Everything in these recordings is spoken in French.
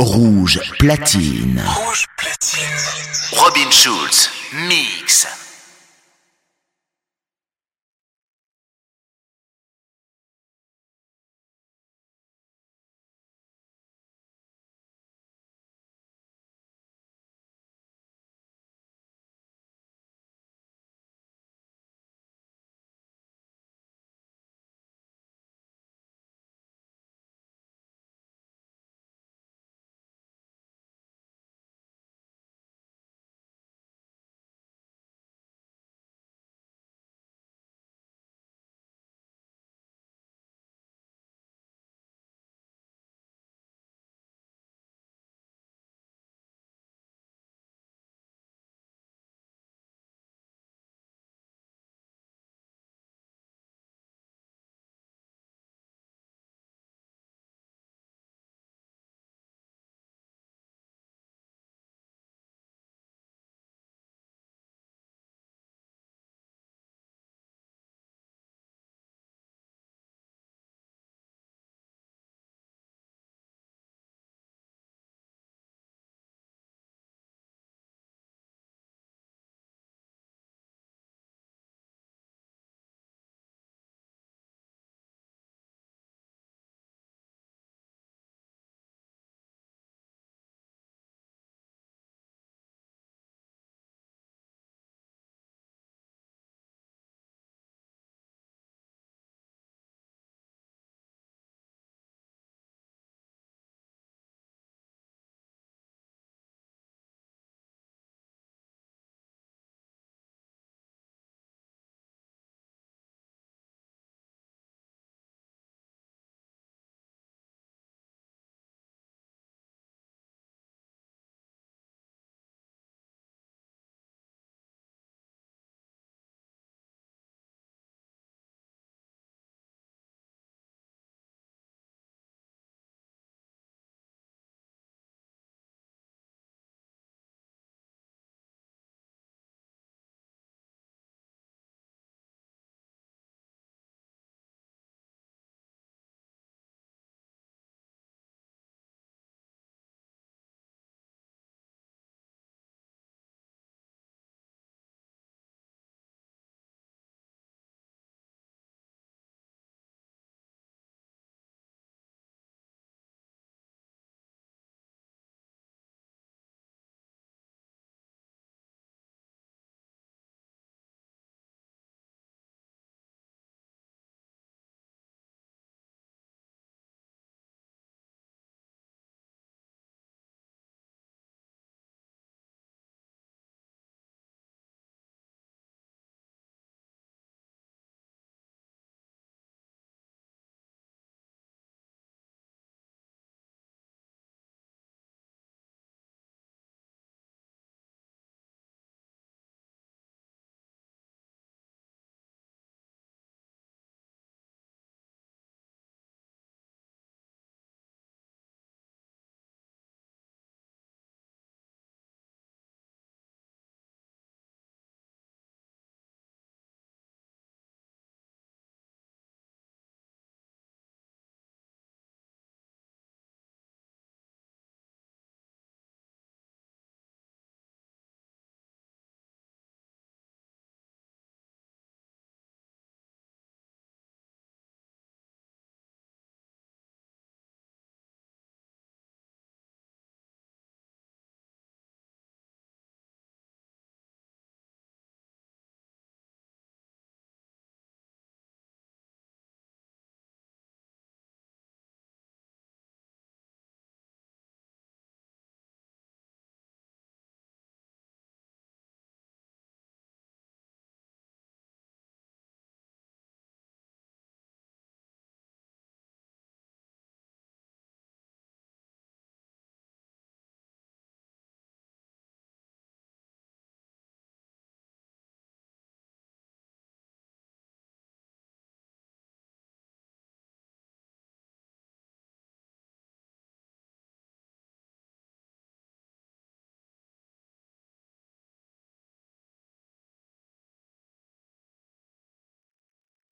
Rouge platine. Robin Schulz, mix.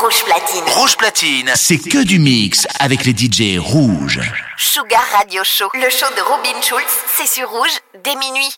Rouge Platine. Rouge Platine, c'est que du mix avec les DJ rouges. Sugar Radio Show, le show de Robin Schulz, c'est sur Rouge, dès minuit.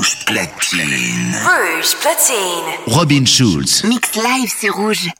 Rouge platine. Rouge platine. Robin Schulz. Mix live sur Rouge.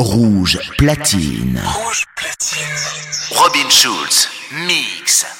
Rouge platine. Robin Schulz, mix.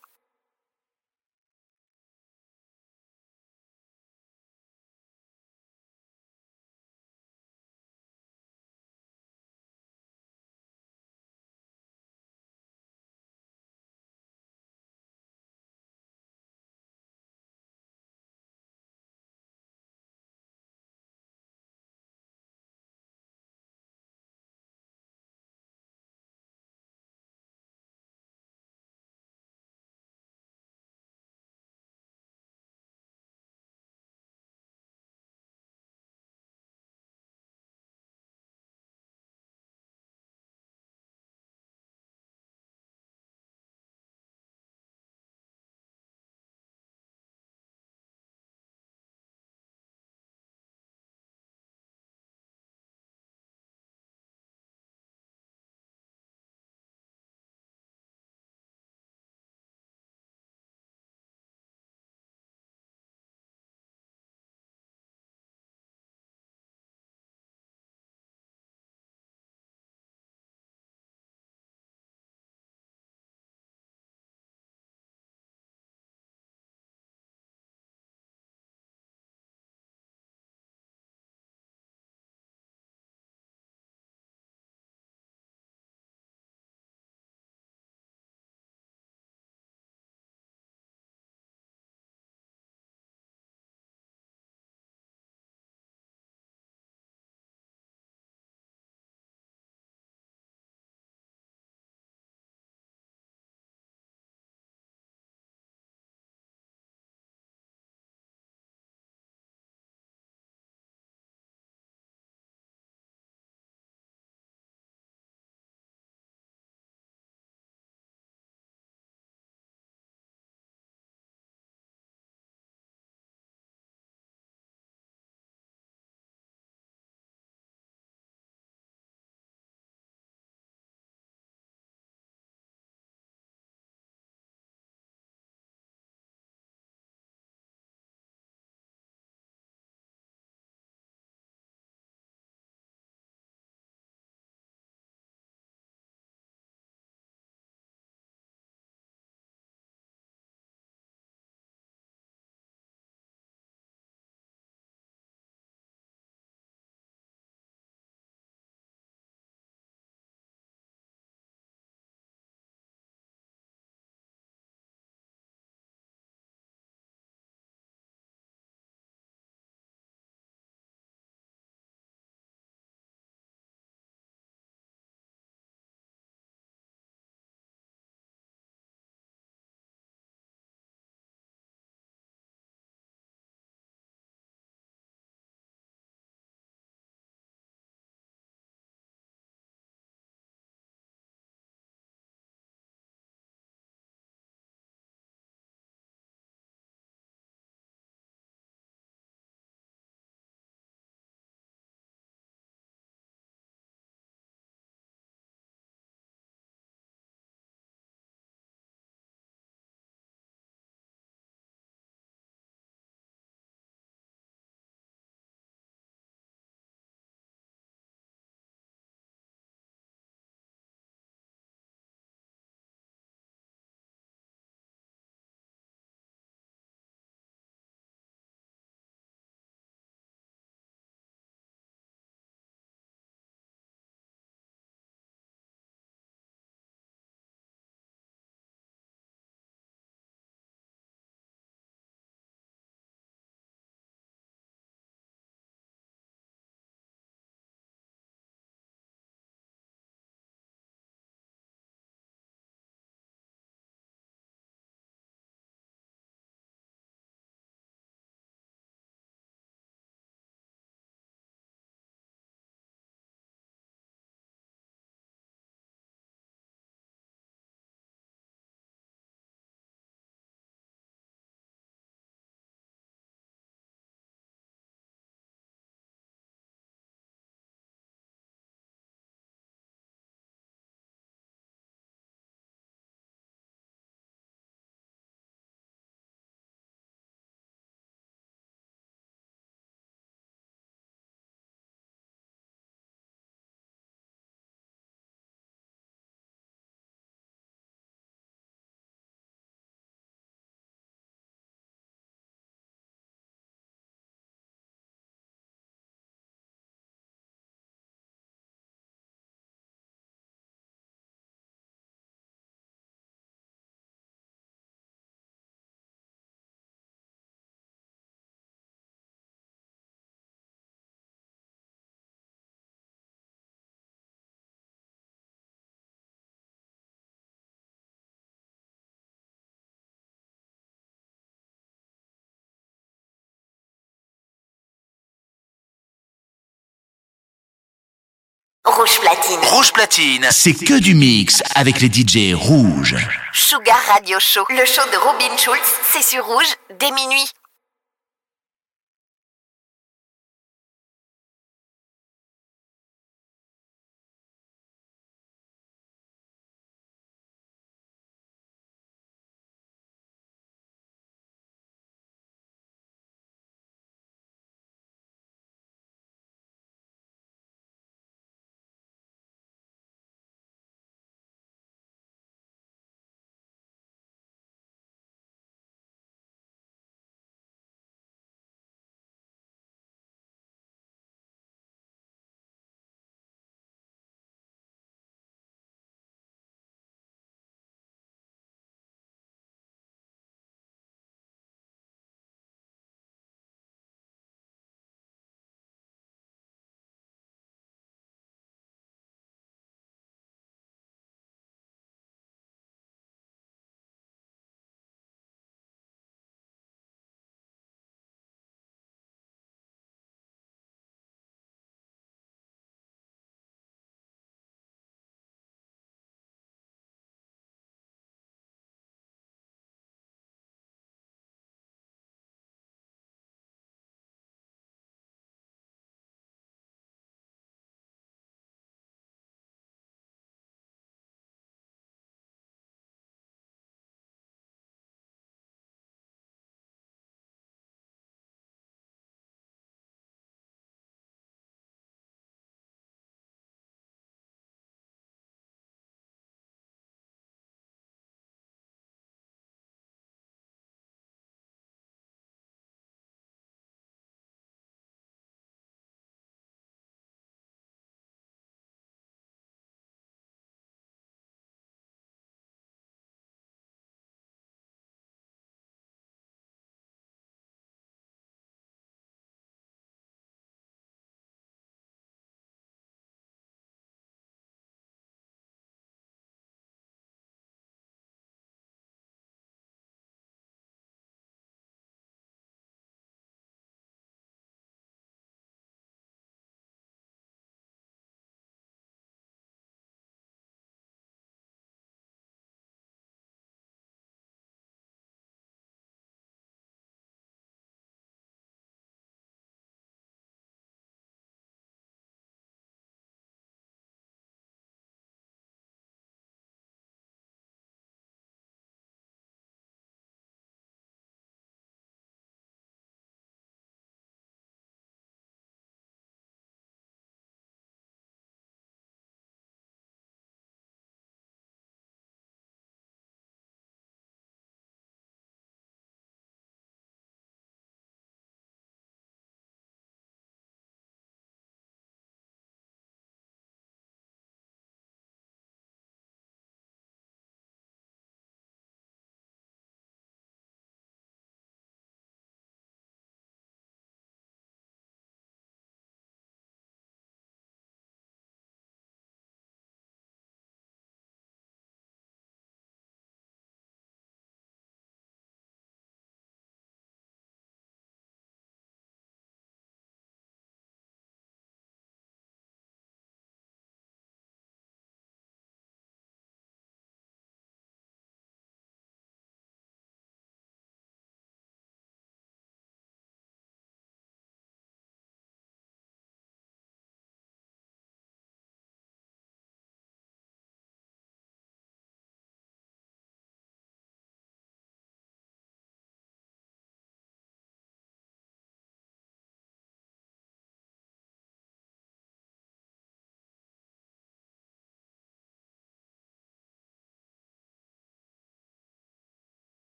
Rouge Platine. Rouge Platine, c'est que du mix avec les DJ rouges. Sugar Radio Show, le show de Robin Schulz, c'est sur Rouge, dès minuit.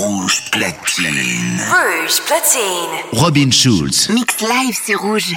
Rouge platine. Rouge platine. Robin Schulz. Mix live sur Rouge.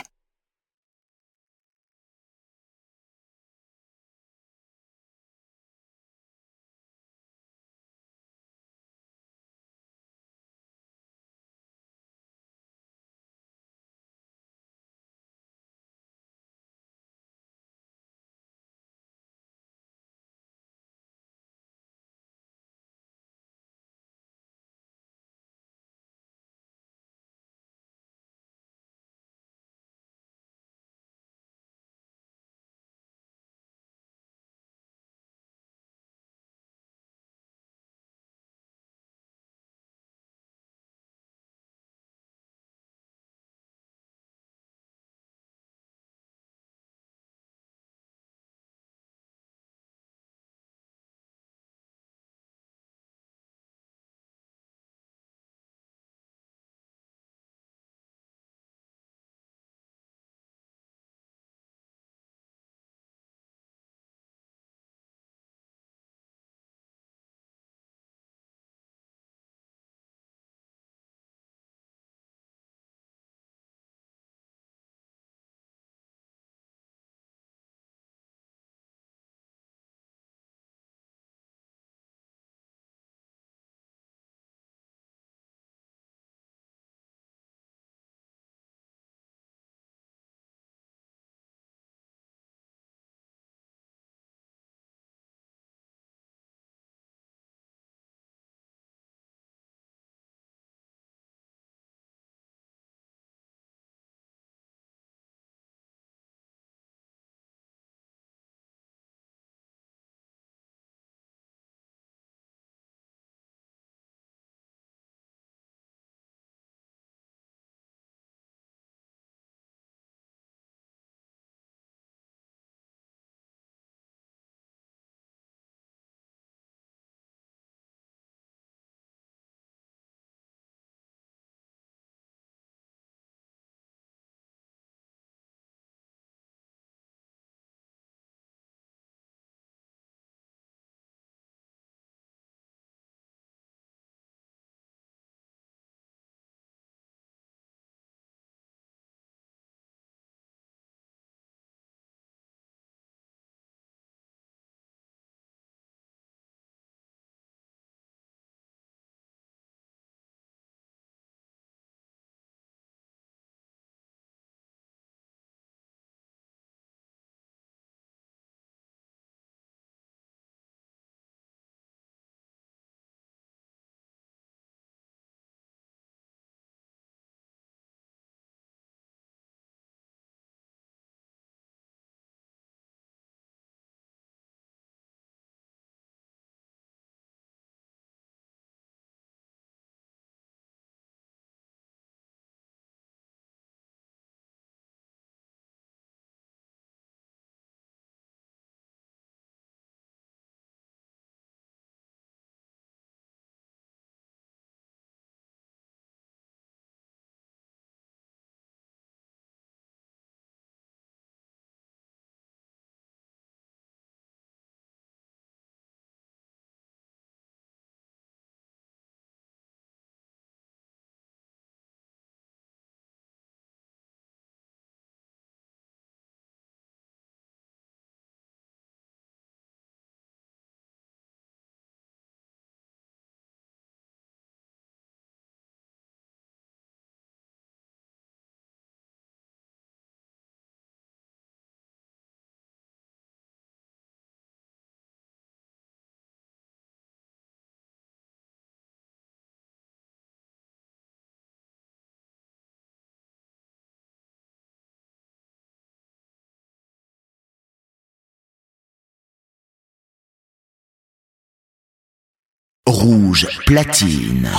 Rouge platine.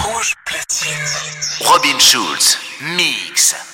Robin Schulz. Mix.